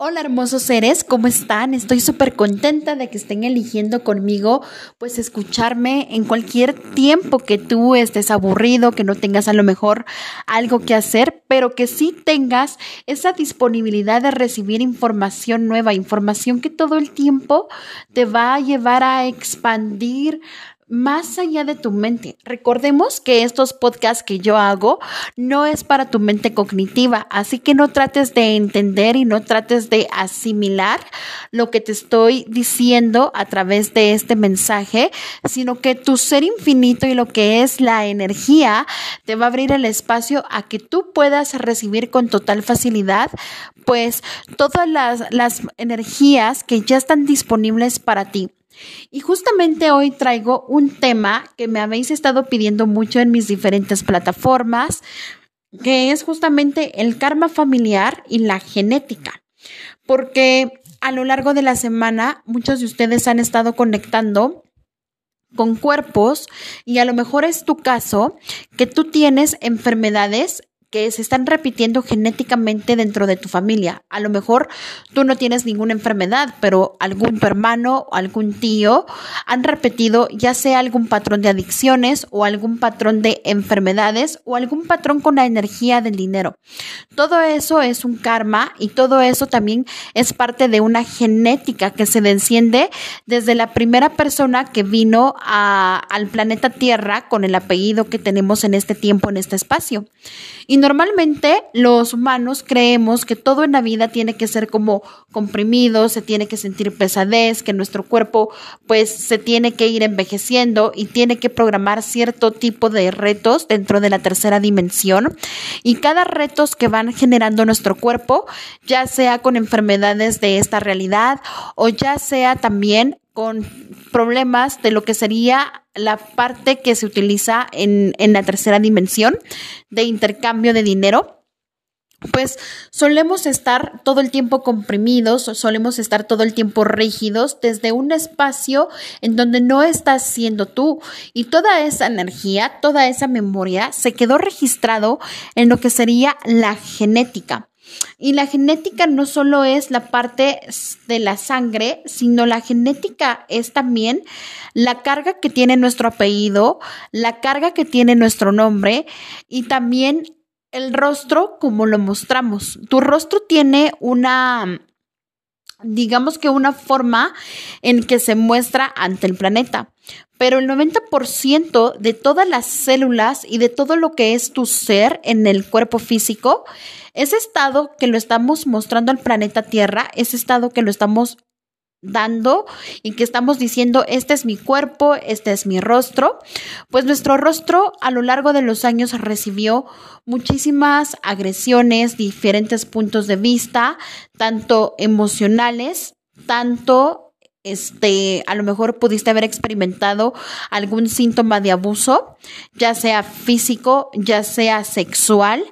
Hola hermosos seres, ¿cómo están? Estoy súper contenta de que estén eligiendo conmigo, pues escucharme en cualquier tiempo que tú estés aburrido, que no tengas a lo mejor algo que hacer, pero que sí tengas esa disponibilidad de recibir información nueva, información que todo el tiempo te va a llevar a expandir más allá de tu mente. Recordemos que estos podcasts que yo hago no es para tu mente cognitiva, así que no trates de entender y no trates de asimilar lo que te estoy diciendo a través de este mensaje, sino que tu ser infinito y lo que es la energía te va a abrir el espacio a que tú puedas recibir con total facilidad pues todas las, las energías que ya están disponibles para ti. Y justamente hoy traigo un tema que me habéis estado pidiendo mucho en mis diferentes plataformas, que es justamente el karma familiar y la genética. Porque a lo largo de la semana muchos de ustedes han estado conectando con cuerpos y a lo mejor es tu caso que tú tienes enfermedades que se están repitiendo genéticamente dentro de tu familia. A lo mejor tú no tienes ninguna enfermedad, pero algún tu hermano o algún tío han repetido ya sea algún patrón de adicciones o algún patrón de enfermedades o algún patrón con la energía del dinero. Todo eso es un karma y todo eso también es parte de una genética que se enciende desde la primera persona que vino al planeta Tierra con el apellido que tenemos en este tiempo, en este espacio. Normalmente los humanos creemos que todo en la vida tiene que ser como comprimido, se tiene que sentir pesadez, que nuestro cuerpo pues se tiene que ir envejeciendo y tiene que programar cierto tipo de retos dentro de la tercera dimensión. Y cada retos que van generando nuestro cuerpo, ya sea con enfermedades de esta realidad o ya sea también con problemas de lo que sería la parte que se utiliza en, en la tercera dimensión de intercambio de dinero pues solemos estar todo el tiempo comprimidos, solemos estar todo el tiempo rígidos desde un espacio en donde no estás siendo tú y toda esa energía, toda esa memoria se quedó registrado en lo que sería la genética. Y la genética no solo es la parte de la sangre, sino la genética es también la carga que tiene nuestro apellido, la carga que tiene nuestro nombre y también el rostro como lo mostramos. Tu rostro tiene una, digamos que una forma en que se muestra ante el planeta. Pero el 90% de todas las células y de todo lo que es tu ser en el cuerpo físico, ese estado que lo estamos mostrando al planeta Tierra, ese estado que lo estamos dando y que estamos diciendo, este es mi cuerpo, este es mi rostro, pues nuestro rostro a lo largo de los años recibió muchísimas agresiones, diferentes puntos de vista, tanto emocionales, tanto este, a lo mejor pudiste haber experimentado algún síntoma de abuso, ya sea físico, ya sea sexual,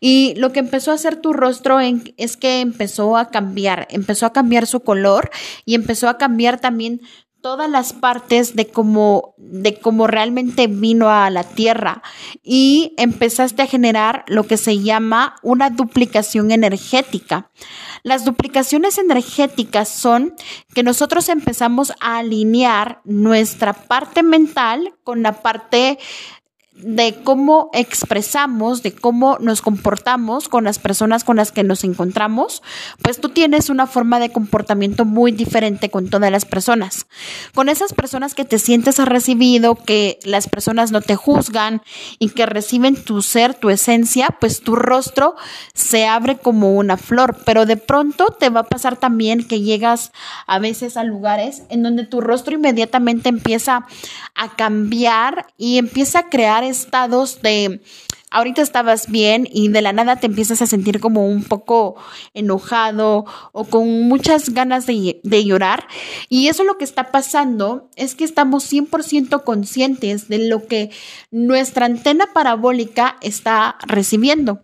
y lo que empezó a hacer tu rostro es que empezó a cambiar, empezó a cambiar su color y empezó a cambiar también todas las partes de cómo, de cómo realmente vino a la Tierra y empezaste a generar lo que se llama una duplicación energética. Las duplicaciones energéticas son que nosotros empezamos a alinear nuestra parte mental con la parte de cómo expresamos, de cómo nos comportamos con las personas con las que nos encontramos, pues tú tienes una forma de comportamiento muy diferente con todas las personas. Con esas personas que te sientes recibido, que las personas no te juzgan y que reciben tu ser, tu esencia, pues tu rostro se abre como una flor, pero de pronto te va a pasar también que llegas a veces a lugares en donde tu rostro inmediatamente empieza a cambiar y empieza a crear estados de ahorita estabas bien y de la nada te empiezas a sentir como un poco enojado o con muchas ganas de, de, llorar. Y eso lo que está pasando es que estamos 100% conscientes de lo que nuestra antena parabólica está recibiendo.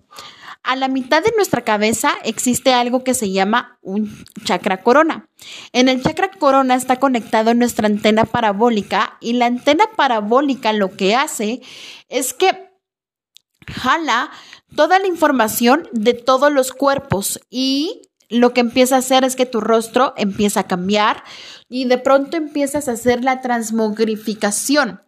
A la mitad de nuestra cabeza existe algo que se llama un chakra corona. En el chakra corona está conectado nuestra antena parabólica y la antena parabólica lo que hace es que jala toda la información de todos los cuerpos y lo que empieza a hacer es que tu rostro empieza a cambiar y de pronto empiezas a hacer la transmogrificación.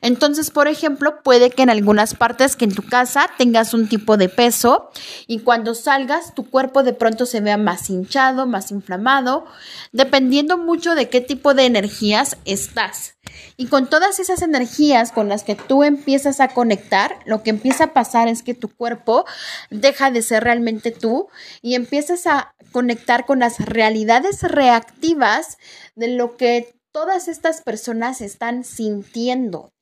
Entonces, por ejemplo, puede que en algunas partes que en tu casa tengas un tipo de peso y cuando salgas tu cuerpo de pronto se vea más hinchado, más inflamado, dependiendo mucho de qué tipo de energías estás. Y con todas esas energías con las que tú empiezas a conectar, lo que empieza a pasar es que tu cuerpo deja de ser realmente tú y empiezas a conectar con las realidades reactivas de lo que todas estas personas están sintiendo.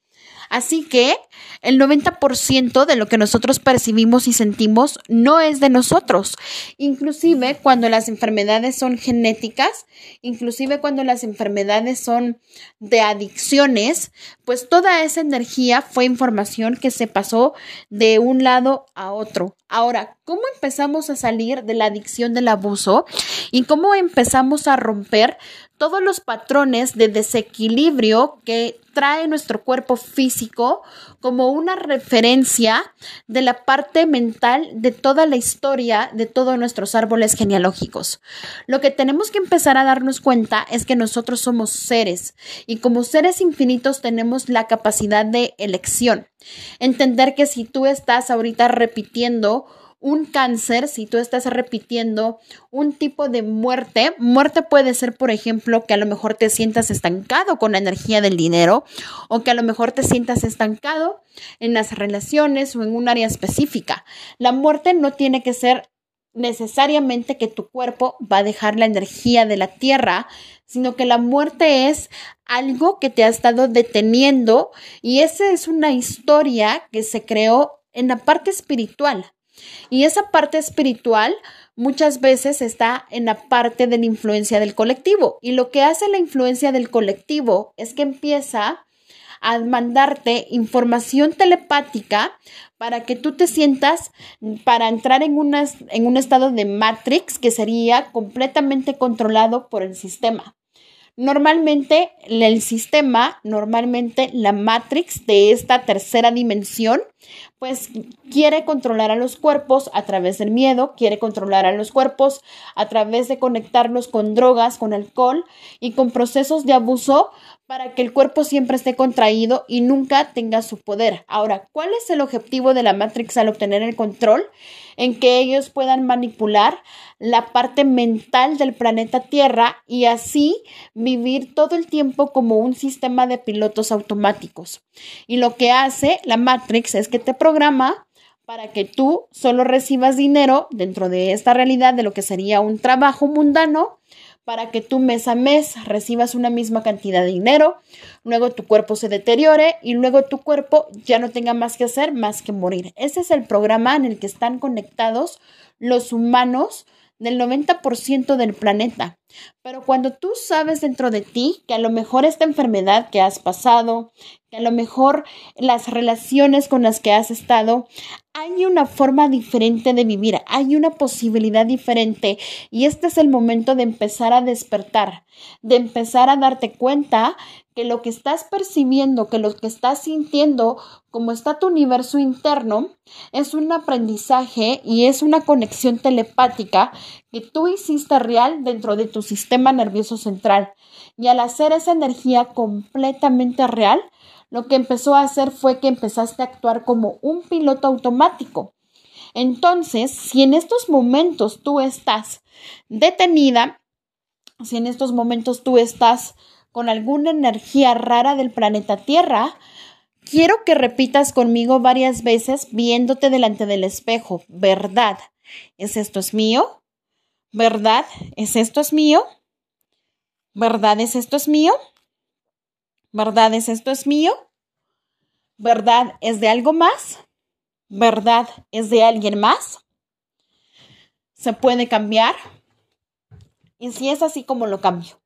Así que el 90% de lo que nosotros percibimos y sentimos no es de nosotros. Inclusive cuando las enfermedades son genéticas, inclusive cuando las enfermedades son de adicciones, pues toda esa energía fue información que se pasó de un lado a otro. Ahora, ¿cómo empezamos a salir de la adicción del abuso y cómo empezamos a romper todos los patrones de desequilibrio que trae nuestro cuerpo físico como una referencia de la parte mental de toda la historia de todos nuestros árboles genealógicos. Lo que tenemos que empezar a darnos cuenta es que nosotros somos seres y como seres infinitos tenemos la capacidad de elección. Entender que si tú estás ahorita repitiendo un cáncer, si tú estás repitiendo un tipo de muerte, muerte puede ser, por ejemplo, que a lo mejor te sientas estancado con la energía del dinero o que a lo mejor te sientas estancado en las relaciones o en un área específica. La muerte no tiene que ser necesariamente que tu cuerpo va a dejar la energía de la tierra, sino que la muerte es algo que te ha estado deteniendo y esa es una historia que se creó en la parte espiritual. Y esa parte espiritual muchas veces está en la parte de la influencia del colectivo. Y lo que hace la influencia del colectivo es que empieza a mandarte información telepática para que tú te sientas para entrar en, en un estado de matrix que sería completamente controlado por el sistema. Normalmente el sistema, normalmente la matrix de esta tercera dimensión, pues quiere controlar a los cuerpos a través del miedo, quiere controlar a los cuerpos a través de conectarlos con drogas, con alcohol y con procesos de abuso para que el cuerpo siempre esté contraído y nunca tenga su poder. Ahora, ¿cuál es el objetivo de la Matrix al obtener el control? En que ellos puedan manipular la parte mental del planeta Tierra y así vivir todo el tiempo como un sistema de pilotos automáticos. Y lo que hace la Matrix es que te programa para que tú solo recibas dinero dentro de esta realidad de lo que sería un trabajo mundano para que tú mes a mes recibas una misma cantidad de dinero, luego tu cuerpo se deteriore y luego tu cuerpo ya no tenga más que hacer más que morir. Ese es el programa en el que están conectados los humanos del 90% del planeta. Pero cuando tú sabes dentro de ti que a lo mejor esta enfermedad que has pasado, que a lo mejor las relaciones con las que has estado, hay una forma diferente de vivir, hay una posibilidad diferente. Y este es el momento de empezar a despertar, de empezar a darte cuenta que lo que estás percibiendo, que lo que estás sintiendo, como está tu universo interno, es un aprendizaje y es una conexión telepática que tú hiciste real dentro de tu sistema nervioso central. Y al hacer esa energía completamente real, lo que empezó a hacer fue que empezaste a actuar como un piloto automático. Entonces, si en estos momentos tú estás detenida, si en estos momentos tú estás con alguna energía rara del planeta Tierra, quiero que repitas conmigo varias veces viéndote delante del espejo. ¿Verdad? ¿Es esto es mío? ¿Verdad? ¿Es esto es mío? ¿Verdad es esto es mío? ¿Verdad es esto es mío? ¿Verdad es de algo más? ¿Verdad es de alguien más? ¿Se puede cambiar? Y si es así como lo cambio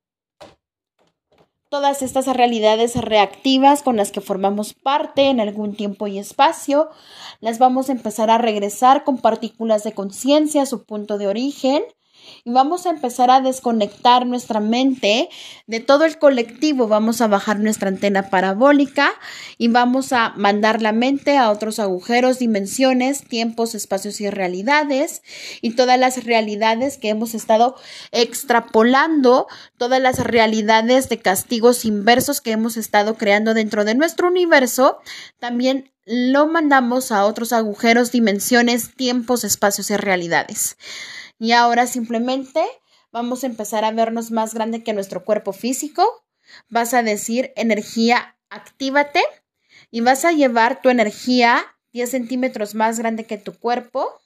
todas estas realidades reactivas con las que formamos parte en algún tiempo y espacio, las vamos a empezar a regresar con partículas de conciencia a su punto de origen y vamos a empezar a desconectar nuestra mente de todo el colectivo. Vamos a bajar nuestra antena parabólica y vamos a mandar la mente a otros agujeros, dimensiones, tiempos, espacios y realidades y todas las realidades que hemos estado extrapolando, todas las realidades de castigos inversos que hemos estado creando dentro de nuestro universo, también lo mandamos a otros agujeros, dimensiones, tiempos, espacios y realidades. Y ahora simplemente vamos a empezar a vernos más grande que nuestro cuerpo físico. Vas a decir energía, actívate y vas a llevar tu energía 10 centímetros más grande que tu cuerpo.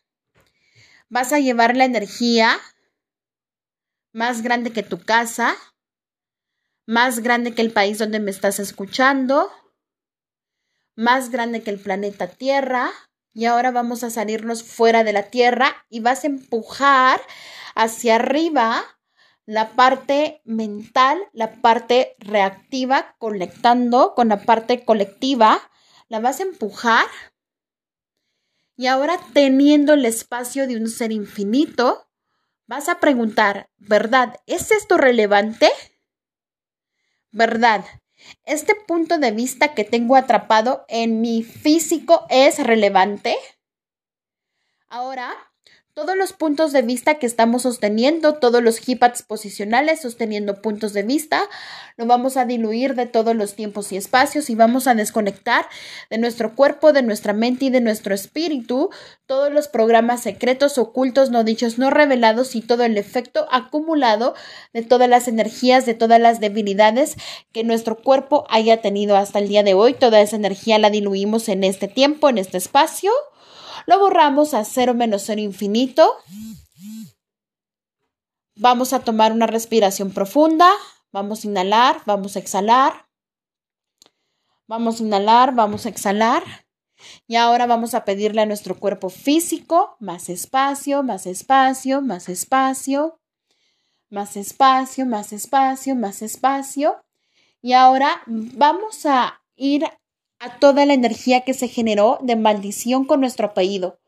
Vas a llevar la energía más grande que tu casa, más grande que el país donde me estás escuchando, más grande que el planeta Tierra, y ahora vamos a salirnos fuera de la tierra y vas a empujar hacia arriba la parte mental, la parte reactiva, conectando con la parte colectiva, la vas a empujar y ahora teniendo el espacio de un ser infinito, vas a preguntar, ¿verdad? ¿Es esto relevante? ¿Verdad? ¿Este punto de vista que tengo atrapado en mi físico es relevante? Ahora, todos los puntos de vista que estamos sosteniendo, todos los hipads posicionales sosteniendo puntos de vista, lo vamos a diluir de todos los tiempos y espacios y vamos a desconectar de nuestro cuerpo, de nuestra mente y de nuestro espíritu todos los programas secretos, ocultos, no dichos, no revelados y todo el efecto acumulado de todas las energías, de todas las debilidades que nuestro cuerpo haya tenido hasta el día de hoy. Toda esa energía la diluimos en este tiempo, en este espacio lo borramos a cero menos cero infinito. Vamos a tomar una respiración profunda. Vamos a inhalar, vamos a exhalar. Vamos a inhalar, vamos a exhalar. Y ahora vamos a pedirle a nuestro cuerpo físico más espacio, más espacio, más espacio, más espacio, más espacio, más espacio. Y ahora vamos a ir a toda la energía que se generó de maldición con nuestro apellido.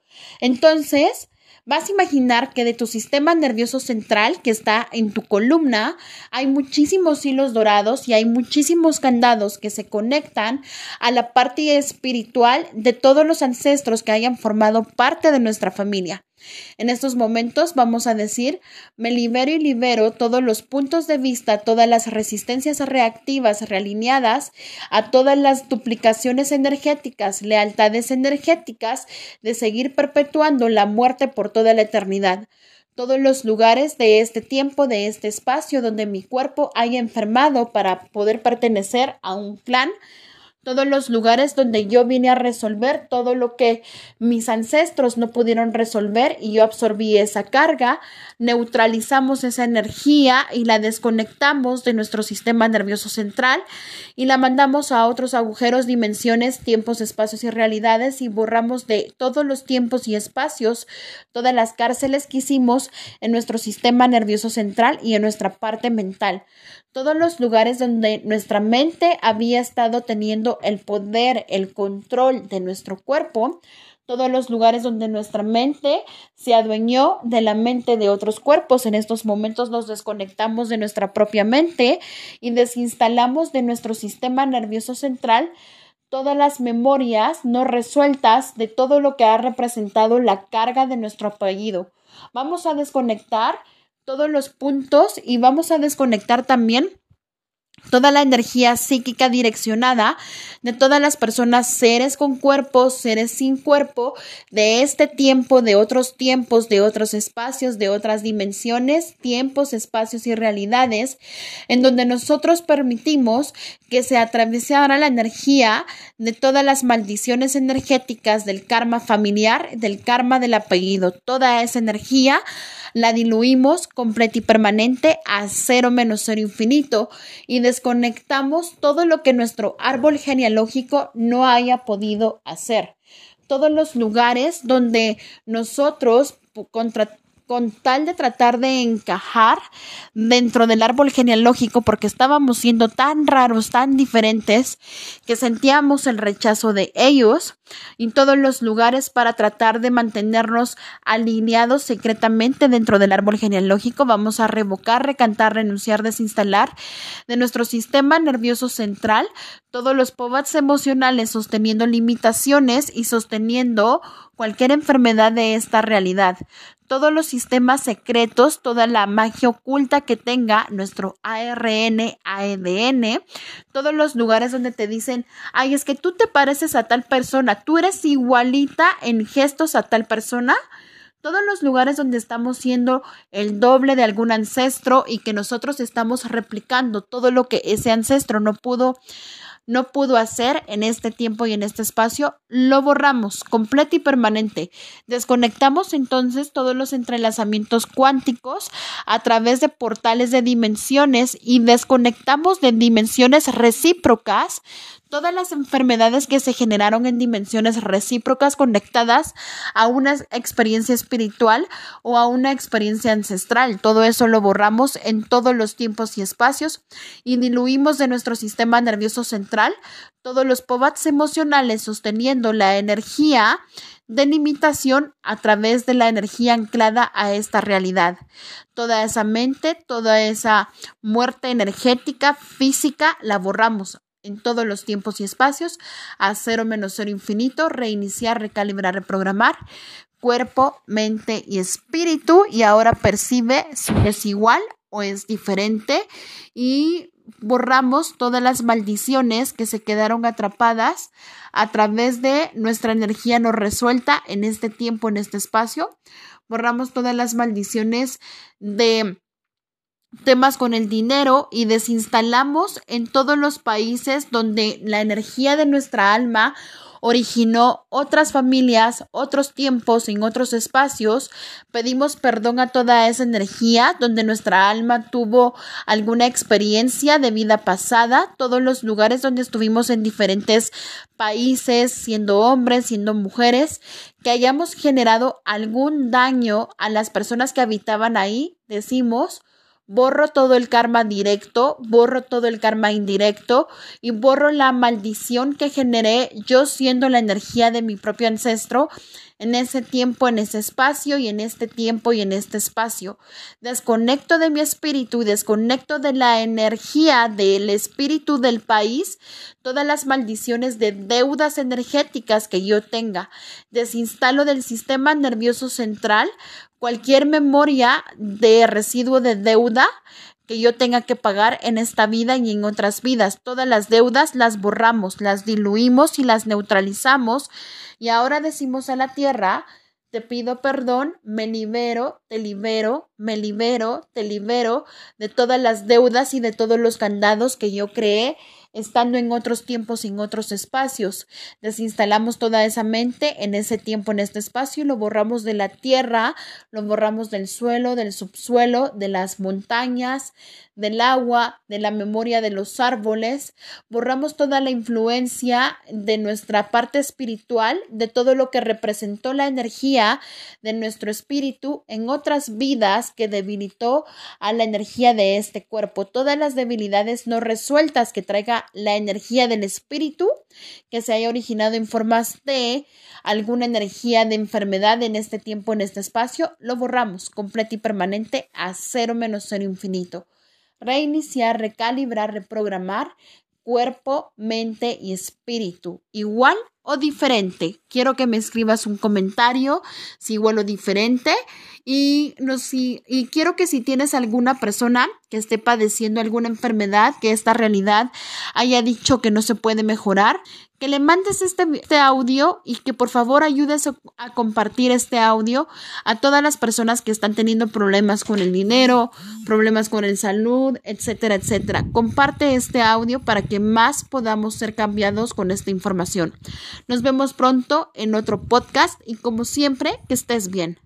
Entonces, vas a imaginar que de tu sistema nervioso central que está en tu columna hay muchísimos hilos dorados y hay muchísimos candados que se conectan a la parte espiritual de todos los ancestros que hayan formado parte de nuestra familia. En estos momentos vamos a decir, me libero y libero todos los puntos de vista, todas las resistencias reactivas realineadas a todas las duplicaciones energéticas, lealtades energéticas de seguir perpetuando la muerte por toda la eternidad. Todos los lugares de este tiempo, de este espacio donde mi cuerpo haya enfermado para poder pertenecer a un clan, todos los lugares donde yo vine a resolver todo lo que mis ancestros no pudieron resolver y yo absorbí esa carga, neutralizamos esa energía y la desconectamos de nuestro sistema nervioso central y la mandamos a otros agujeros, dimensiones, tiempos, espacios y realidades y borramos de todos los tiempos y espacios todas las cárceles que hicimos en nuestro sistema nervioso central y en nuestra parte mental. Todos los lugares donde nuestra mente había estado teniendo el poder, el control de nuestro cuerpo, todos los lugares donde nuestra mente se adueñó de la mente de otros cuerpos. En estos momentos nos desconectamos de nuestra propia mente y desinstalamos de nuestro sistema nervioso central todas las memorias no resueltas de todo lo que ha representado la carga de nuestro apellido. Vamos a desconectar todos los puntos y vamos a desconectar también toda la energía psíquica direccionada de todas las personas, seres con cuerpo, seres sin cuerpo, de este tiempo, de otros tiempos, de otros espacios, de otras dimensiones, tiempos, espacios y realidades, en donde nosotros permitimos que se atravesara la energía de todas las maldiciones energéticas del karma familiar, del karma del apellido, toda esa energía la diluimos completa y permanente a cero menos cero infinito y desconectamos todo lo que nuestro árbol genealógico no haya podido hacer. Todos los lugares donde nosotros contra con tal de tratar de encajar dentro del árbol genealógico porque estábamos siendo tan raros, tan diferentes, que sentíamos el rechazo de ellos en todos los lugares para tratar de mantenernos alineados secretamente dentro del árbol genealógico. Vamos a revocar, recantar, renunciar, desinstalar de nuestro sistema nervioso central todos los povats emocionales sosteniendo limitaciones y sosteniendo cualquier enfermedad de esta realidad todos los sistemas secretos, toda la magia oculta que tenga nuestro ARN, ADN, todos los lugares donde te dicen, ay, es que tú te pareces a tal persona, tú eres igualita en gestos a tal persona. Todos los lugares donde estamos siendo el doble de algún ancestro y que nosotros estamos replicando todo lo que ese ancestro no pudo no pudo hacer en este tiempo y en este espacio, lo borramos completo y permanente. Desconectamos entonces todos los entrelazamientos cuánticos a través de portales de dimensiones y desconectamos de dimensiones recíprocas todas las enfermedades que se generaron en dimensiones recíprocas conectadas a una experiencia espiritual o a una experiencia ancestral. Todo eso lo borramos en todos los tiempos y espacios y diluimos de nuestro sistema nervioso central todos los povats emocionales sosteniendo la energía de limitación a través de la energía anclada a esta realidad. Toda esa mente, toda esa muerte energética, física, la borramos en todos los tiempos y espacios, a cero menos cero infinito, reiniciar, recalibrar, reprogramar, cuerpo, mente y espíritu, y ahora percibe si es igual o es diferente y borramos todas las maldiciones que se quedaron atrapadas a través de nuestra energía no resuelta en este tiempo, en este espacio. Borramos todas las maldiciones de temas con el dinero y desinstalamos en todos los países donde la energía de nuestra alma originó otras familias, otros tiempos, en otros espacios. Pedimos perdón a toda esa energía donde nuestra alma tuvo alguna experiencia de vida pasada, todos los lugares donde estuvimos en diferentes países, siendo hombres, siendo mujeres, que hayamos generado algún daño a las personas que habitaban ahí, decimos, borro todo el karma directo, borro todo el karma indirecto y borro la maldición que generé yo siendo la energía de mi propio ancestro en ese tiempo, en ese espacio y en este tiempo y en este espacio. Desconecto de mi espíritu y desconecto de la energía del espíritu del país todas las maldiciones de deudas energéticas que yo tenga. Desinstalo del sistema nervioso central cualquier memoria de residuo de deuda que yo tenga que pagar en esta vida y en otras vidas. Todas las deudas las borramos, las diluimos y las neutralizamos. Y ahora decimos a la tierra, te pido perdón, me libero, te libero, me libero, te libero de todas las deudas y de todos los candados que yo creé estando en otros tiempos en otros espacios. Desinstalamos toda esa mente en ese tiempo, en este espacio, y lo borramos de la tierra, lo borramos del suelo, del subsuelo, de las montañas, del agua, de la memoria de los árboles, borramos toda la influencia de nuestra parte espiritual, de todo lo que representó la energía de nuestro espíritu en otras vidas que debilitó a la energía de este cuerpo, todas las debilidades no resueltas que traiga la energía del espíritu que se haya originado en formas de alguna energía de enfermedad en este tiempo, en este espacio, lo borramos completo y permanente a cero menos cero infinito reiniciar, recalibrar, reprogramar cuerpo, mente y espíritu. Igual o diferente. Quiero que me escribas un comentario si igual o diferente. Y, no, si, y quiero que si tienes alguna persona que esté padeciendo alguna enfermedad, que esta realidad haya dicho que no se puede mejorar, que le mandes este, este, audio y que por favor ayudes a, compartir este audio a todas las personas que están teniendo problemas con el dinero, problemas con el salud, etcétera, etcétera. Comparte este audio para que más podamos ser cambiados con esta información. Nos vemos pronto en otro podcast y como siempre, que estés bien.